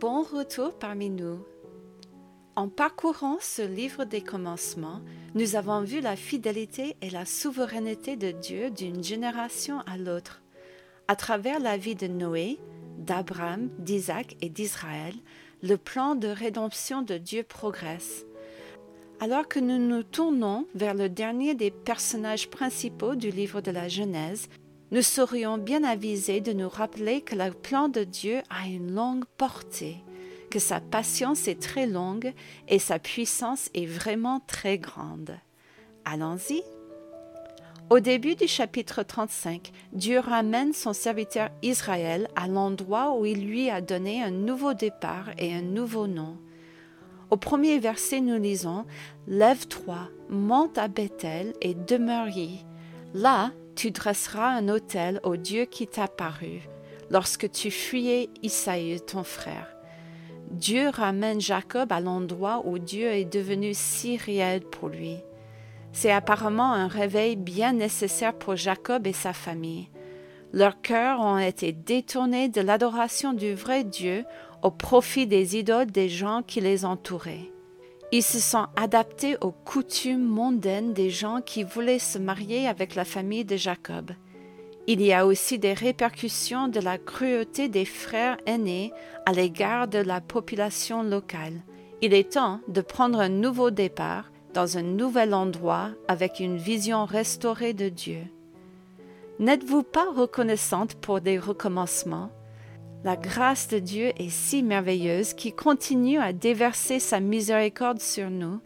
Bon retour parmi nous. En parcourant ce livre des commencements, nous avons vu la fidélité et la souveraineté de Dieu d'une génération à l'autre. À travers la vie de Noé, d'Abraham, d'Isaac et d'Israël, le plan de rédemption de Dieu progresse. Alors que nous nous tournons vers le dernier des personnages principaux du livre de la Genèse, nous serions bien avisés de nous rappeler que le plan de Dieu a une longue portée, que sa patience est très longue et sa puissance est vraiment très grande. Allons-y. Au début du chapitre 35, Dieu ramène son serviteur Israël à l'endroit où il lui a donné un nouveau départ et un nouveau nom. Au premier verset, nous lisons Lève-toi, monte à Bethel et demeure y. Là, tu dresseras un autel au Dieu qui t'a paru lorsque tu fuyais Isaïe ton frère. Dieu ramène Jacob à l'endroit où Dieu est devenu si réel pour lui. C'est apparemment un réveil bien nécessaire pour Jacob et sa famille. Leurs cœurs ont été détournés de l'adoration du vrai Dieu au profit des idoles des gens qui les entouraient. Ils se sont adaptés aux coutumes mondaines des gens qui voulaient se marier avec la famille de Jacob. Il y a aussi des répercussions de la cruauté des frères aînés à l'égard de la population locale. Il est temps de prendre un nouveau départ dans un nouvel endroit avec une vision restaurée de Dieu. N'êtes-vous pas reconnaissante pour des recommencements? La grâce de Dieu est si merveilleuse qu'il continue à déverser sa miséricorde sur nous,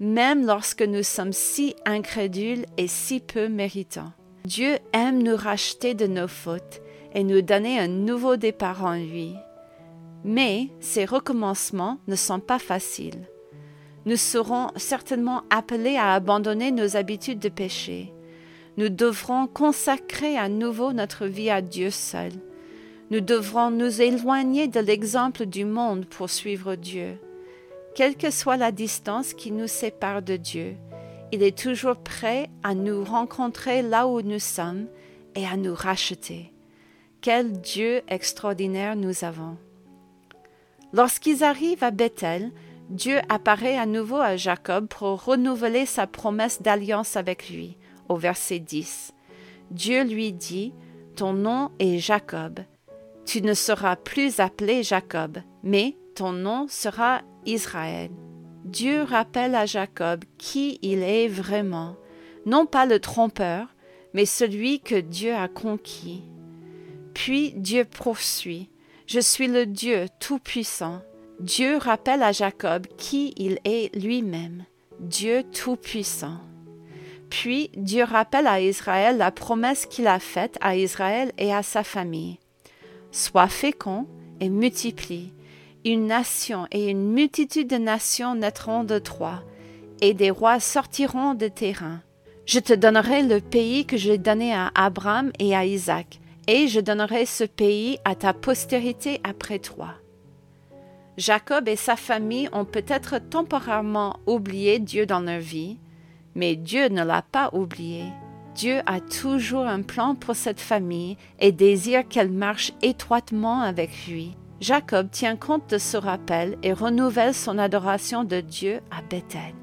même lorsque nous sommes si incrédules et si peu méritants. Dieu aime nous racheter de nos fautes et nous donner un nouveau départ en lui. Mais ces recommencements ne sont pas faciles. Nous serons certainement appelés à abandonner nos habitudes de péché. Nous devrons consacrer à nouveau notre vie à Dieu seul nous devrons nous éloigner de l'exemple du monde pour suivre Dieu. Quelle que soit la distance qui nous sépare de Dieu, il est toujours prêt à nous rencontrer là où nous sommes et à nous racheter. Quel Dieu extraordinaire nous avons. Lorsqu'ils arrivent à Bethel, Dieu apparaît à nouveau à Jacob pour renouveler sa promesse d'alliance avec lui. Au verset 10, Dieu lui dit, Ton nom est Jacob, tu ne seras plus appelé Jacob, mais ton nom sera Israël. Dieu rappelle à Jacob qui il est vraiment, non pas le trompeur, mais celui que Dieu a conquis. Puis Dieu poursuit, Je suis le Dieu Tout-Puissant. Dieu rappelle à Jacob qui il est lui-même, Dieu Tout-Puissant. Puis Dieu rappelle à Israël la promesse qu'il a faite à Israël et à sa famille. Sois fécond et multiplie. Une nation et une multitude de nations naîtront de toi, et des rois sortiront de tes reins. Je te donnerai le pays que j'ai donné à Abraham et à Isaac, et je donnerai ce pays à ta postérité après toi. Jacob et sa famille ont peut-être temporairement oublié Dieu dans leur vie, mais Dieu ne l'a pas oublié. Dieu a toujours un plan pour cette famille et désire qu'elle marche étroitement avec lui. Jacob tient compte de ce rappel et renouvelle son adoration de Dieu à Bethel.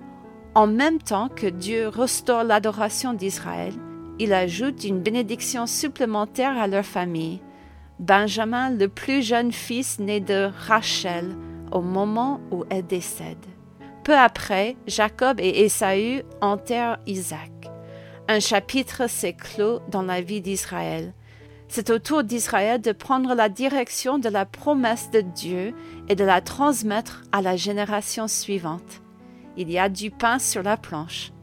En même temps que Dieu restaure l'adoration d'Israël, il ajoute une bénédiction supplémentaire à leur famille. Benjamin, le plus jeune fils né de Rachel, au moment où elle décède. Peu après, Jacob et Ésaü enterrent Isaac. Un chapitre s'est clos dans la vie d'Israël. C'est au tour d'Israël de prendre la direction de la promesse de Dieu et de la transmettre à la génération suivante. Il y a du pain sur la planche.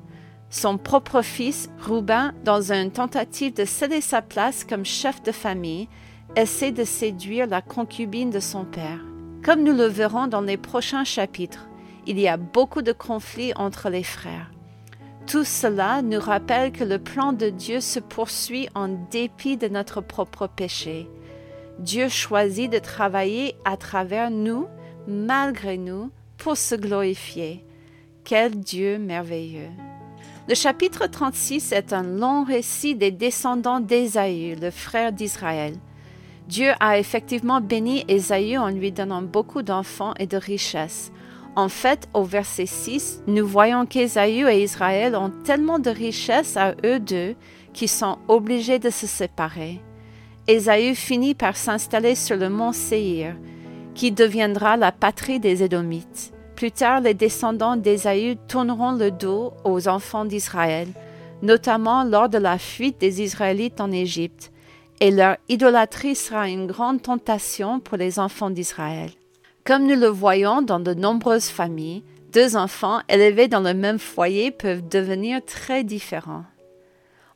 Son propre fils, Rouben, dans une tentative de céder sa place comme chef de famille, essaie de séduire la concubine de son père. Comme nous le verrons dans les prochains chapitres, il y a beaucoup de conflits entre les frères. Tout cela nous rappelle que le plan de Dieu se poursuit en dépit de notre propre péché. Dieu choisit de travailler à travers nous, malgré nous, pour se glorifier. Quel Dieu merveilleux. Le chapitre 36 est un long récit des descendants d'Ésaü, le frère d'Israël. Dieu a effectivement béni Ésaü en lui donnant beaucoup d'enfants et de richesses. En fait, au verset 6, nous voyons qu'Ésaü et Israël ont tellement de richesses à eux deux qu'ils sont obligés de se séparer. Ésaü finit par s'installer sur le mont Séir, qui deviendra la patrie des Édomites. Plus tard, les descendants d'Ésaü tourneront le dos aux enfants d'Israël, notamment lors de la fuite des Israélites en Égypte, et leur idolâtrie sera une grande tentation pour les enfants d'Israël. Comme nous le voyons dans de nombreuses familles, deux enfants élevés dans le même foyer peuvent devenir très différents.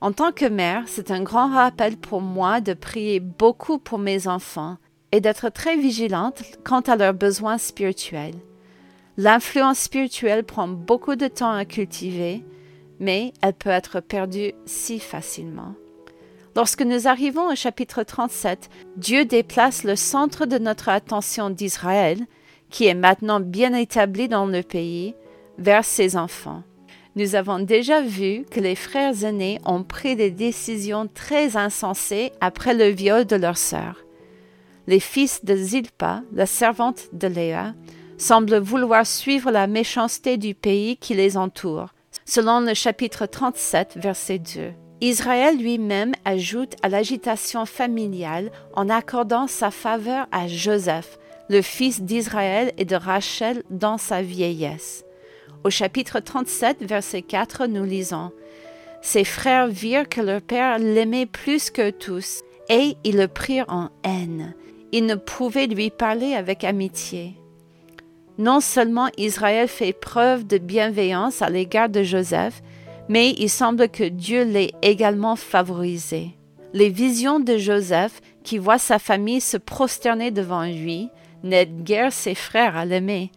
En tant que mère, c'est un grand rappel pour moi de prier beaucoup pour mes enfants et d'être très vigilante quant à leurs besoins spirituels. L'influence spirituelle prend beaucoup de temps à cultiver, mais elle peut être perdue si facilement. Lorsque nous arrivons au chapitre 37, Dieu déplace le centre de notre attention d'Israël, qui est maintenant bien établi dans le pays, vers ses enfants. Nous avons déjà vu que les frères aînés ont pris des décisions très insensées après le viol de leur sœur. Les fils de Zilpa, la servante de Léa, semblent vouloir suivre la méchanceté du pays qui les entoure, selon le chapitre 37, verset 2. Israël lui-même ajoute à l'agitation familiale en accordant sa faveur à Joseph, le fils d'Israël et de Rachel dans sa vieillesse. Au chapitre 37, verset 4, nous lisons Ses frères virent que leur père l'aimait plus que tous, et ils le prirent en haine. Ils ne pouvaient lui parler avec amitié. Non seulement Israël fait preuve de bienveillance à l'égard de Joseph, mais il semble que Dieu l'ait également favorisé. Les visions de Joseph, qui voit sa famille se prosterner devant lui, n'aident guère ses frères à l'aimer.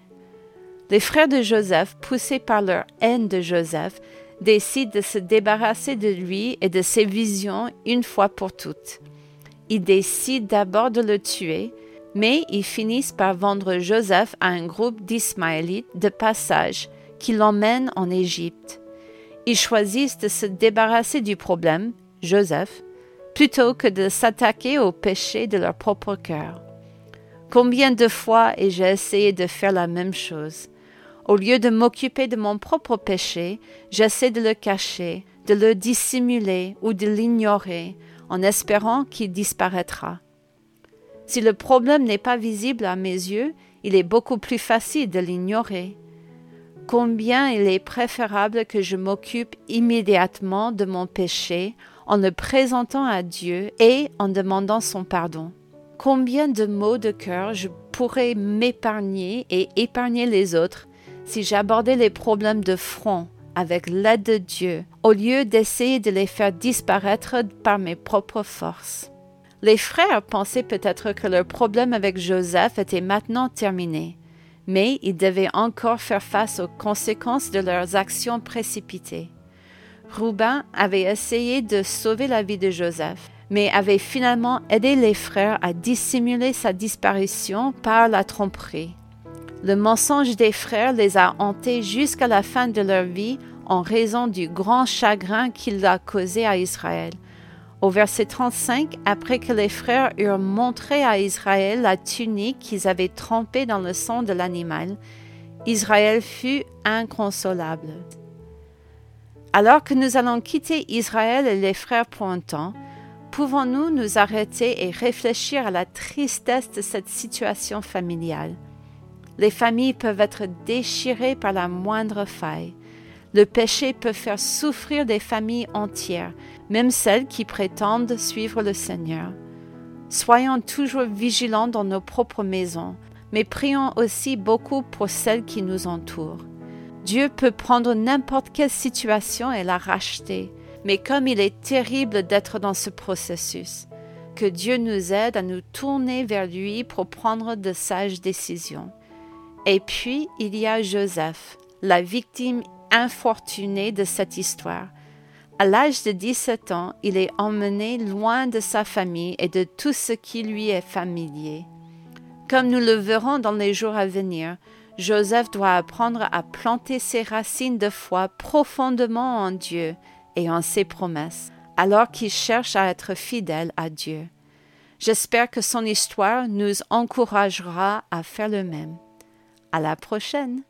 Les frères de Joseph, poussés par leur haine de Joseph, décident de se débarrasser de lui et de ses visions une fois pour toutes. Ils décident d'abord de le tuer, mais ils finissent par vendre Joseph à un groupe d'Ismaélites de passage qui l'emmène en Égypte. Ils choisissent de se débarrasser du problème, Joseph, plutôt que de s'attaquer au péché de leur propre cœur. Combien de fois ai-je essayé de faire la même chose? Au lieu de m'occuper de mon propre péché, j'essaie de le cacher, de le dissimuler ou de l'ignorer, en espérant qu'il disparaîtra. Si le problème n'est pas visible à mes yeux, il est beaucoup plus facile de l'ignorer combien il est préférable que je m'occupe immédiatement de mon péché en le présentant à Dieu et en demandant son pardon. Combien de mots de cœur je pourrais m'épargner et épargner les autres si j'abordais les problèmes de front avec l'aide de Dieu au lieu d'essayer de les faire disparaître par mes propres forces? Les frères pensaient peut-être que leur problème avec Joseph était maintenant terminé mais ils devaient encore faire face aux conséquences de leurs actions précipitées. Rouben avait essayé de sauver la vie de Joseph, mais avait finalement aidé les frères à dissimuler sa disparition par la tromperie. Le mensonge des frères les a hantés jusqu'à la fin de leur vie en raison du grand chagrin qu'il a causé à Israël. Au verset 35, après que les frères eurent montré à Israël la tunique qu'ils avaient trempée dans le sang de l'animal, Israël fut inconsolable. Alors que nous allons quitter Israël et les frères pour un temps, pouvons-nous nous arrêter et réfléchir à la tristesse de cette situation familiale? Les familles peuvent être déchirées par la moindre faille. Le péché peut faire souffrir des familles entières, même celles qui prétendent suivre le Seigneur. Soyons toujours vigilants dans nos propres maisons, mais prions aussi beaucoup pour celles qui nous entourent. Dieu peut prendre n'importe quelle situation et la racheter, mais comme il est terrible d'être dans ce processus, que Dieu nous aide à nous tourner vers lui pour prendre de sages décisions. Et puis, il y a Joseph, la victime infortuné de cette histoire. À l'âge de 17 ans, il est emmené loin de sa famille et de tout ce qui lui est familier. Comme nous le verrons dans les jours à venir, Joseph doit apprendre à planter ses racines de foi profondément en Dieu et en ses promesses, alors qu'il cherche à être fidèle à Dieu. J'espère que son histoire nous encouragera à faire le même. À la prochaine!